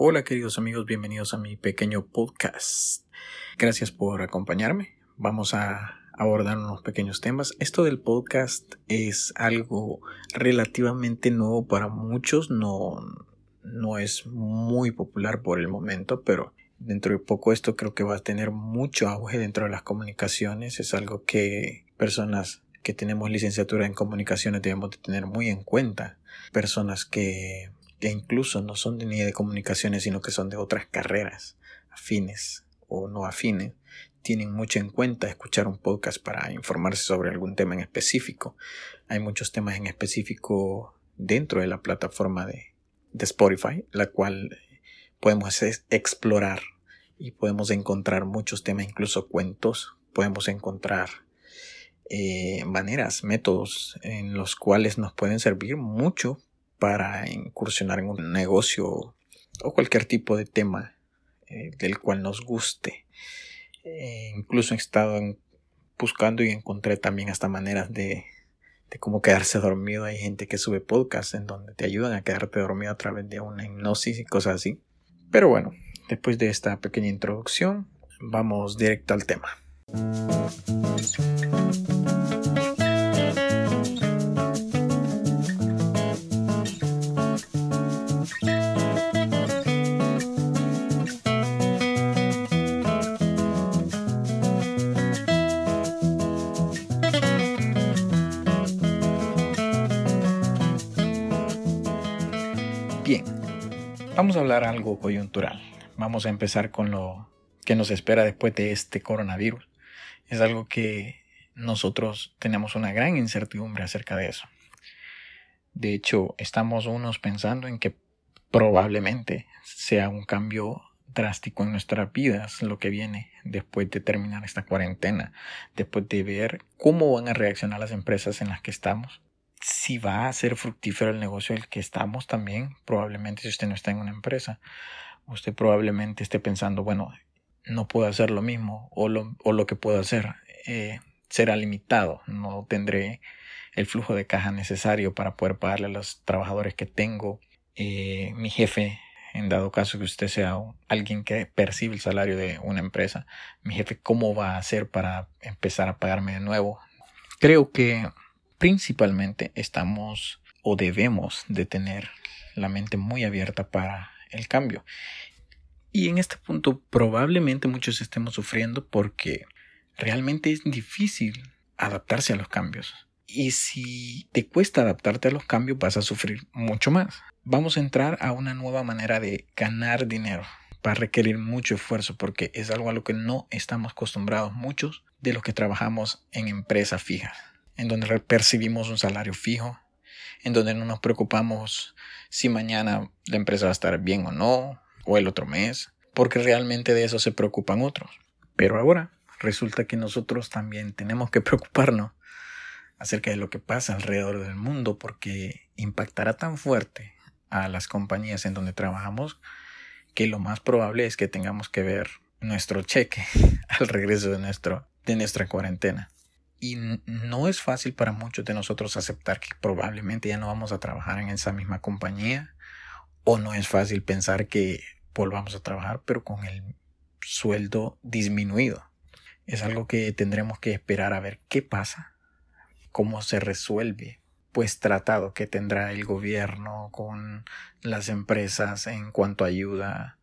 Hola queridos amigos, bienvenidos a mi pequeño podcast. Gracias por acompañarme. Vamos a abordar unos pequeños temas. Esto del podcast es algo relativamente nuevo para muchos, no, no es muy popular por el momento, pero dentro de poco esto creo que va a tener mucho auge dentro de las comunicaciones. Es algo que personas que tenemos licenciatura en comunicaciones debemos de tener muy en cuenta. Personas que que incluso no son ni de comunicaciones, sino que son de otras carreras, afines o no afines, tienen mucho en cuenta escuchar un podcast para informarse sobre algún tema en específico. Hay muchos temas en específico dentro de la plataforma de, de Spotify, la cual podemos explorar y podemos encontrar muchos temas, incluso cuentos, podemos encontrar eh, maneras, métodos en los cuales nos pueden servir mucho para incursionar en un negocio o cualquier tipo de tema eh, del cual nos guste. Eh, incluso he estado buscando y encontré también hasta maneras de, de cómo quedarse dormido. Hay gente que sube podcasts en donde te ayudan a quedarte dormido a través de una hipnosis y cosas así. Pero bueno, después de esta pequeña introducción, vamos directo al tema. Vamos a hablar algo coyuntural. Vamos a empezar con lo que nos espera después de este coronavirus. Es algo que nosotros tenemos una gran incertidumbre acerca de eso. De hecho, estamos unos pensando en que probablemente sea un cambio drástico en nuestras vidas lo que viene después de terminar esta cuarentena, después de ver cómo van a reaccionar las empresas en las que estamos, si va a ser fructífero el negocio el que estamos también, probablemente si usted no está en una empresa, usted probablemente esté pensando, bueno, no puedo hacer lo mismo o lo, o lo que puedo hacer eh, será limitado, no tendré el flujo de caja necesario para poder pagarle a los trabajadores que tengo, eh, mi jefe, en dado caso que usted sea alguien que percibe el salario de una empresa, mi jefe, ¿cómo va a hacer para empezar a pagarme de nuevo? Creo que principalmente estamos o debemos de tener la mente muy abierta para el cambio. Y en este punto probablemente muchos estemos sufriendo porque realmente es difícil adaptarse a los cambios. Y si te cuesta adaptarte a los cambios vas a sufrir mucho más. Vamos a entrar a una nueva manera de ganar dinero. Va a requerir mucho esfuerzo porque es algo a lo que no estamos acostumbrados muchos de los que trabajamos en empresas fijas en donde percibimos un salario fijo, en donde no nos preocupamos si mañana la empresa va a estar bien o no, o el otro mes, porque realmente de eso se preocupan otros. Pero ahora resulta que nosotros también tenemos que preocuparnos acerca de lo que pasa alrededor del mundo, porque impactará tan fuerte a las compañías en donde trabajamos que lo más probable es que tengamos que ver nuestro cheque al regreso de, nuestro, de nuestra cuarentena. Y no es fácil para muchos de nosotros aceptar que probablemente ya no vamos a trabajar en esa misma compañía. O no es fácil pensar que volvamos a trabajar pero con el sueldo disminuido. Es algo que tendremos que esperar a ver qué pasa, cómo se resuelve, pues tratado que tendrá el gobierno con las empresas en cuanto a ayuda,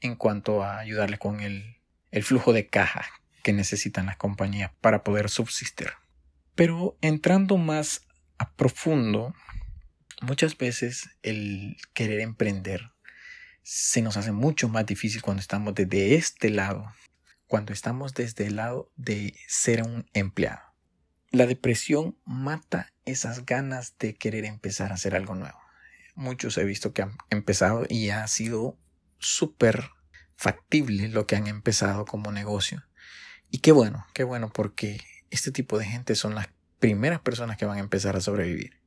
en cuanto a ayudarle con el, el flujo de caja que necesitan las compañías para poder subsistir. Pero entrando más a profundo, muchas veces el querer emprender se nos hace mucho más difícil cuando estamos desde este lado, cuando estamos desde el lado de ser un empleado. La depresión mata esas ganas de querer empezar a hacer algo nuevo. Muchos he visto que han empezado y ha sido súper factible lo que han empezado como negocio. Y qué bueno, qué bueno, porque este tipo de gente son las primeras personas que van a empezar a sobrevivir.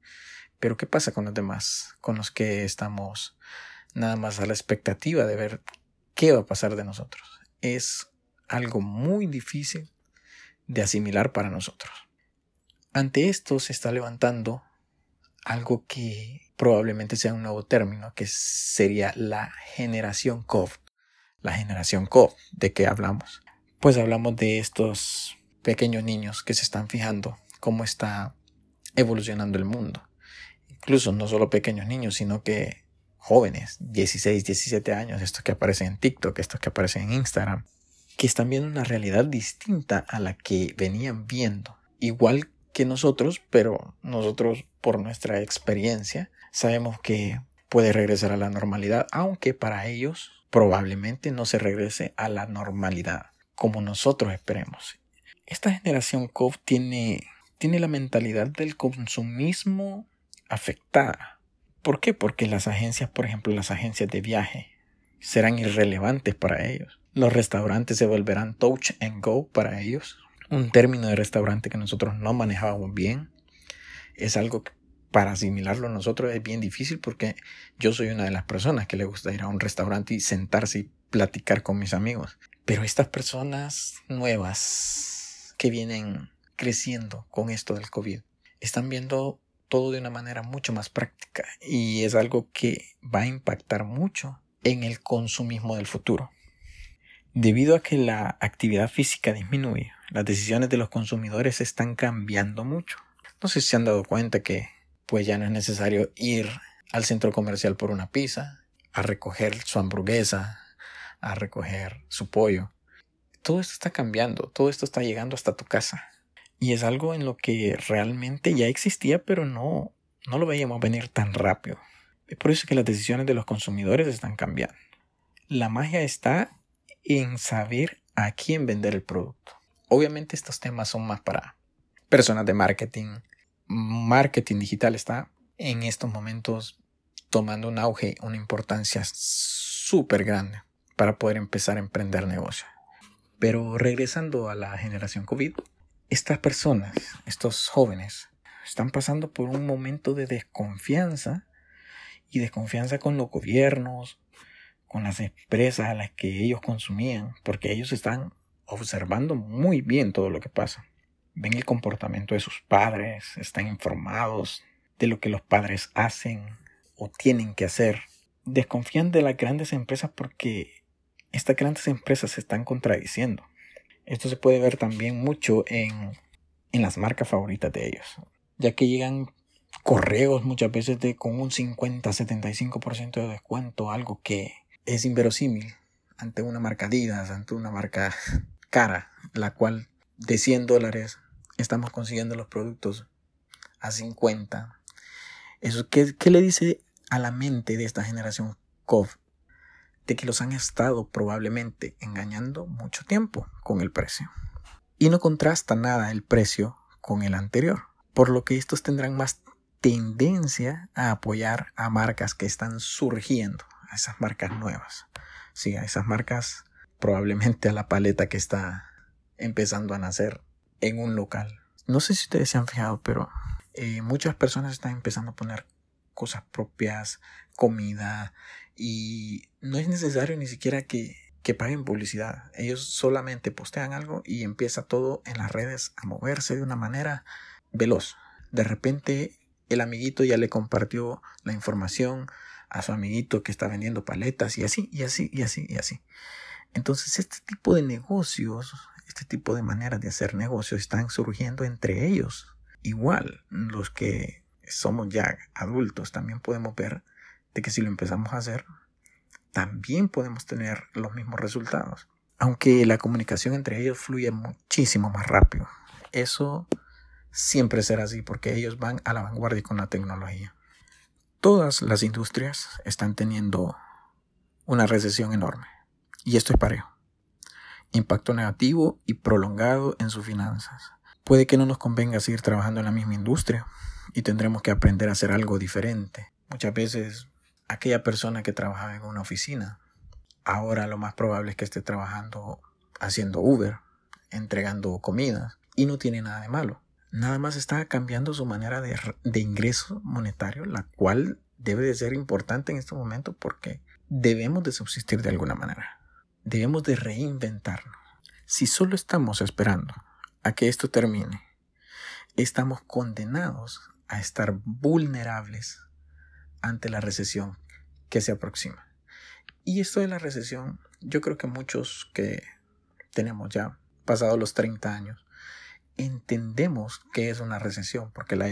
Pero ¿qué pasa con los demás? Con los que estamos nada más a la expectativa de ver qué va a pasar de nosotros. Es algo muy difícil de asimilar para nosotros. Ante esto se está levantando algo que, probablemente sea un nuevo término que sería la generación COVID. La generación COVID, ¿de qué hablamos? Pues hablamos de estos pequeños niños que se están fijando cómo está evolucionando el mundo. Incluso no solo pequeños niños, sino que jóvenes, 16, 17 años, estos que aparecen en TikTok, estos que aparecen en Instagram, que están viendo una realidad distinta a la que venían viendo. Igual que nosotros, pero nosotros por nuestra experiencia sabemos que puede regresar a la normalidad, aunque para ellos probablemente no se regrese a la normalidad como nosotros esperemos. Esta generación COV tiene, tiene la mentalidad del consumismo afectada. ¿Por qué? Porque las agencias, por ejemplo, las agencias de viaje, serán irrelevantes para ellos. Los restaurantes se volverán touch and go para ellos. Un término de restaurante que nosotros no manejábamos bien. Es algo que para asimilarlo nosotros es bien difícil porque yo soy una de las personas que le gusta ir a un restaurante y sentarse y platicar con mis amigos. Pero estas personas nuevas que vienen creciendo con esto del COVID están viendo todo de una manera mucho más práctica y es algo que va a impactar mucho en el consumismo del futuro. Debido a que la actividad física disminuye, las decisiones de los consumidores están cambiando mucho. No sé si se han dado cuenta que pues ya no es necesario ir al centro comercial por una pizza, a recoger su hamburguesa, a recoger su pollo. Todo esto está cambiando, todo esto está llegando hasta tu casa. Y es algo en lo que realmente ya existía, pero no, no lo veíamos venir tan rápido. Es por eso que las decisiones de los consumidores están cambiando. La magia está en saber a quién vender el producto. Obviamente estos temas son más para personas de marketing. Marketing digital está en estos momentos tomando un auge, una importancia súper grande para poder empezar a emprender negocio. Pero regresando a la generación COVID, estas personas, estos jóvenes, están pasando por un momento de desconfianza y desconfianza con los gobiernos, con las empresas a las que ellos consumían, porque ellos están observando muy bien todo lo que pasa. Ven el comportamiento de sus padres, están informados de lo que los padres hacen o tienen que hacer. Desconfían de las grandes empresas porque estas grandes empresas se están contradiciendo. Esto se puede ver también mucho en, en las marcas favoritas de ellos, ya que llegan correos muchas veces de con un 50-75% de descuento, algo que es inverosímil ante una marca Adidas, ante una marca cara, la cual de 100 dólares estamos consiguiendo los productos a 50. Eso, ¿qué, ¿Qué le dice a la mente de esta generación COV? De que los han estado probablemente engañando mucho tiempo con el precio. Y no contrasta nada el precio con el anterior, por lo que estos tendrán más tendencia a apoyar a marcas que están surgiendo, a esas marcas nuevas. Sí, a esas marcas, probablemente a la paleta que está empezando a nacer en un local. No sé si ustedes se han fijado, pero eh, muchas personas están empezando a poner cosas propias, comida, y no es necesario ni siquiera que, que paguen publicidad. Ellos solamente postean algo y empieza todo en las redes a moverse de una manera veloz. De repente el amiguito ya le compartió la información, a su amiguito que está vendiendo paletas y así, y así, y así, y así. Entonces, este tipo de negocios, este tipo de maneras de hacer negocios están surgiendo entre ellos. Igual, los que somos ya adultos también podemos ver que si lo empezamos a hacer, también podemos tener los mismos resultados. Aunque la comunicación entre ellos fluye muchísimo más rápido. Eso siempre será así porque ellos van a la vanguardia con la tecnología. Todas las industrias están teniendo una recesión enorme. Y esto es parejo. Impacto negativo y prolongado en sus finanzas. Puede que no nos convenga seguir trabajando en la misma industria y tendremos que aprender a hacer algo diferente. Muchas veces aquella persona que trabajaba en una oficina, ahora lo más probable es que esté trabajando haciendo Uber, entregando comidas, y no tiene nada de malo nada más está cambiando su manera de, ingreso monetario, la cual debe de ser importante en este momento porque debemos de subsistir de alguna manera. Debemos de reinventarnos. Si solo estamos esperando a que esto termine, estamos condenados a estar vulnerables ante la recesión que se aproxima. Y esto de la recesión, yo creo que muchos que tenemos ya pasados los 30 años, entendemos que es una recesión porque la,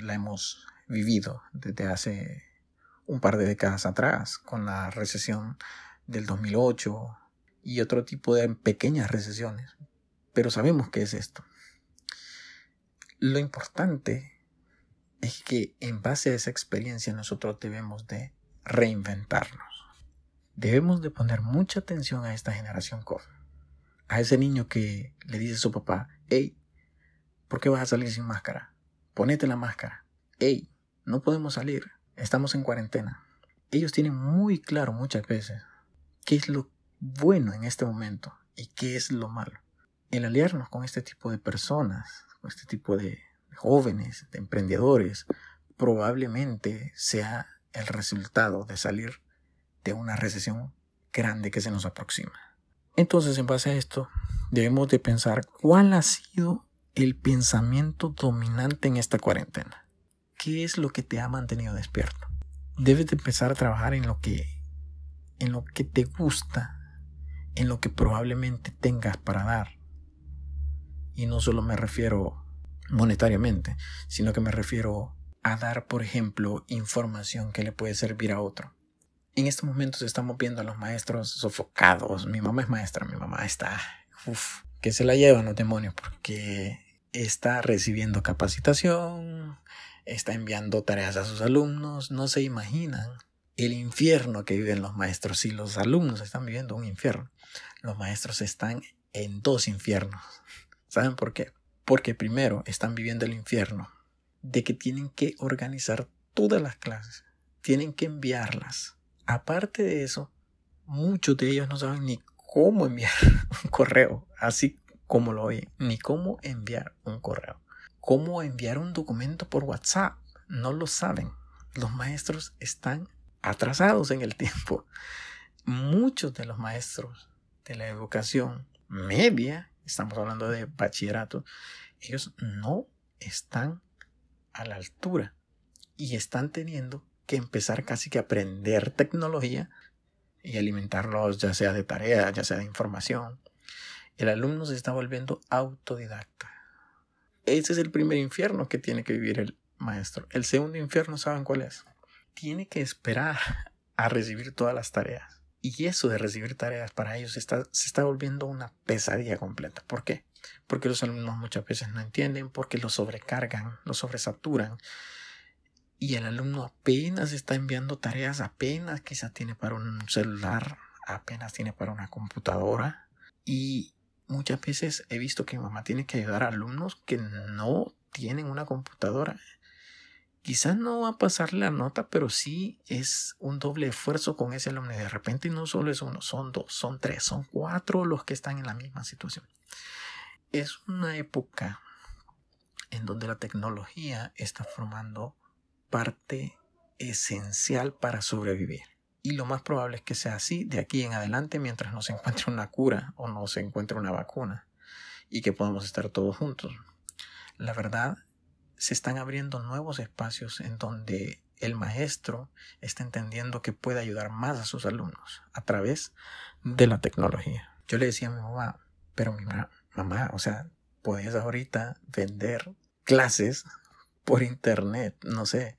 la hemos vivido desde hace un par de décadas atrás, con la recesión del 2008 y otro tipo de pequeñas recesiones. Pero sabemos qué es esto. Lo importante es que en base a esa experiencia nosotros debemos de reinventarnos. Debemos de poner mucha atención a esta generación COVID. A ese niño que le dice a su papá, hey, ¿por qué vas a salir sin máscara? Ponete la máscara. Hey, no podemos salir. Estamos en cuarentena. Ellos tienen muy claro muchas veces qué es lo bueno en este momento y qué es lo malo. El aliarnos con este tipo de personas, con este tipo de jóvenes, de emprendedores, probablemente sea el resultado de salir de una recesión grande que se nos aproxima. Entonces, en base a esto, debemos de pensar cuál ha sido el pensamiento dominante en esta cuarentena. ¿Qué es lo que te ha mantenido despierto? Debes de empezar a trabajar en lo que en lo que te gusta, en lo que probablemente tengas para dar. Y no solo me refiero monetariamente, sino que me refiero a dar, por ejemplo, información que le puede servir a otro. En estos momentos estamos viendo a los maestros sofocados. Mi mamá es maestra, mi mamá está, uff, que se la llevan los demonios porque está recibiendo capacitación, está enviando tareas a sus alumnos, no se imaginan el infierno que viven los maestros. Si los alumnos están viviendo un infierno, los maestros están en dos infiernos. ¿Saben por qué? Porque primero están viviendo el infierno de que tienen que organizar todas las clases, tienen que enviarlas. Aparte de eso, muchos de ellos no saben ni cómo enviar un correo, así como lo oyen, ni cómo enviar un correo, cómo enviar un documento por WhatsApp, no lo saben. Los maestros están atrasados en el tiempo. Muchos de los maestros de la educación media, estamos hablando de bachillerato, ellos no están a la altura y están teniendo que empezar casi que a aprender tecnología y alimentarlos ya sea de tarea, ya sea de información. El alumno se está volviendo autodidacta. Ese es el primer infierno que tiene que vivir el maestro. El segundo infierno, ¿saben cuál es? tiene que esperar a recibir todas las tareas. Y eso de recibir tareas para ellos está, se está volviendo una pesadilla completa. ¿Por qué? Porque los alumnos muchas veces no entienden, porque los sobrecargan, los sobresaturan. Y el alumno apenas está enviando tareas, apenas quizá tiene para un celular, apenas tiene para una computadora. Y muchas veces he visto que mi mamá tiene que ayudar a alumnos que no tienen una computadora quizás no va a pasar la nota, pero sí es un doble esfuerzo con ese alumno. De repente no solo es uno, son dos, son tres, son cuatro los que están en la misma situación. Es una época en donde la tecnología está formando parte esencial para sobrevivir. Y lo más probable es que sea así de aquí en adelante mientras no se encuentre una cura o no se encuentre una vacuna y que podamos estar todos juntos. La verdad se están abriendo nuevos espacios en donde el maestro está entendiendo que puede ayudar más a sus alumnos a través de la tecnología. Yo le decía a mi mamá, pero mi mamá, o sea, puedes ahorita vender clases por internet, no sé.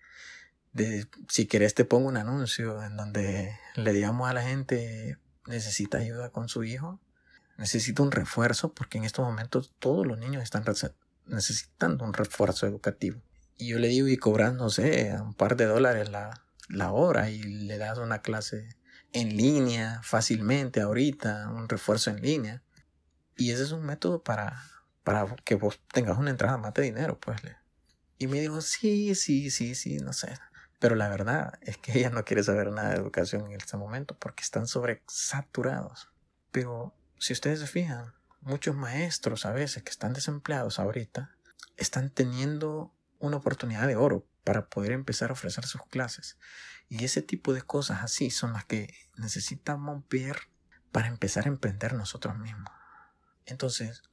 De, si quieres te pongo un anuncio en donde le digamos a la gente necesita ayuda con su hijo, necesita un refuerzo porque en estos momentos todos los niños están necesitando un refuerzo educativo. Y yo le digo, y cobras, no sé, un par de dólares la, la hora y le das una clase en línea fácilmente ahorita, un refuerzo en línea. Y ese es un método para, para que vos tengas una entrada más de dinero, pues. Y me dijo, sí, sí, sí, sí, no sé. Pero la verdad es que ella no quiere saber nada de educación en este momento porque están sobresaturados. Pero si ustedes se fijan, muchos maestros a veces que están desempleados ahorita están teniendo una oportunidad de oro para poder empezar a ofrecer sus clases. Y ese tipo de cosas así son las que necesitamos ver para empezar a emprender nosotros mismos. Entonces,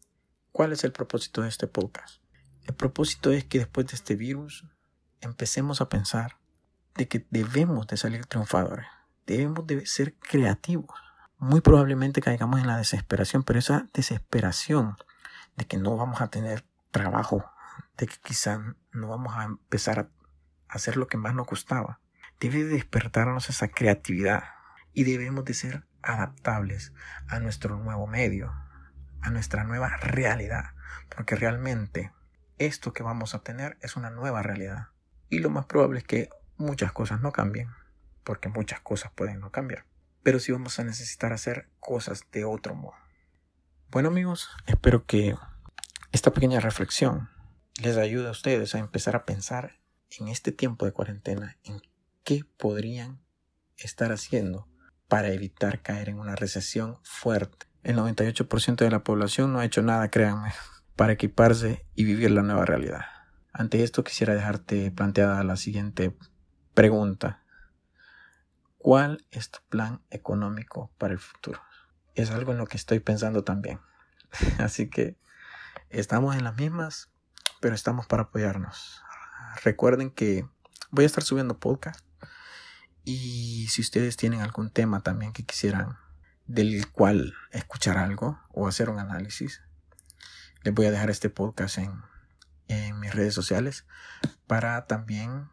¿cuál es el propósito de este podcast? El propósito es que después de este virus empecemos a pensar de que debemos de salir triunfadores, debemos de ser creativos. Muy probablemente caigamos en la desesperación, pero esa desesperación de que no vamos a tener trabajo, de que quizá no vamos a empezar a hacer lo que más nos gustaba, debe despertarnos esa creatividad y debemos de ser adaptables a nuestro nuevo medio, a nuestra nueva realidad, porque realmente esto que vamos a tener es una nueva realidad. Y lo más probable es que muchas cosas no cambien, porque muchas cosas pueden no cambiar. Pero sí vamos a necesitar hacer cosas de otro modo. Bueno amigos, espero que esta pequeña reflexión les ayude a ustedes a empezar a pensar en este tiempo de cuarentena en qué podrían estar haciendo para evitar caer en una recesión fuerte. El 98% de la población no ha hecho nada, créanme, para equiparse y vivir la nueva realidad. Ante esto quisiera dejarte planteada la siguiente pregunta. ¿Cuál es tu plan económico para el futuro? Es algo en lo que estoy pensando también. Así que estamos en las mismas, pero estamos para apoyarnos. Recuerden que voy a estar subiendo podcast y si ustedes tienen algún tema también que quisieran del cual escuchar algo o hacer un análisis, les voy a dejar este podcast en, mis redes sociales para también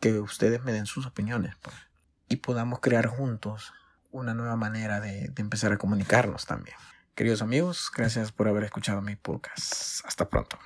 que ustedes me den sus opiniones pues, y podamos crear juntos una nueva manera de, de empezar a comunicarnos también. Queridos amigos, gracias por haber escuchado mi podcast. Hasta pronto.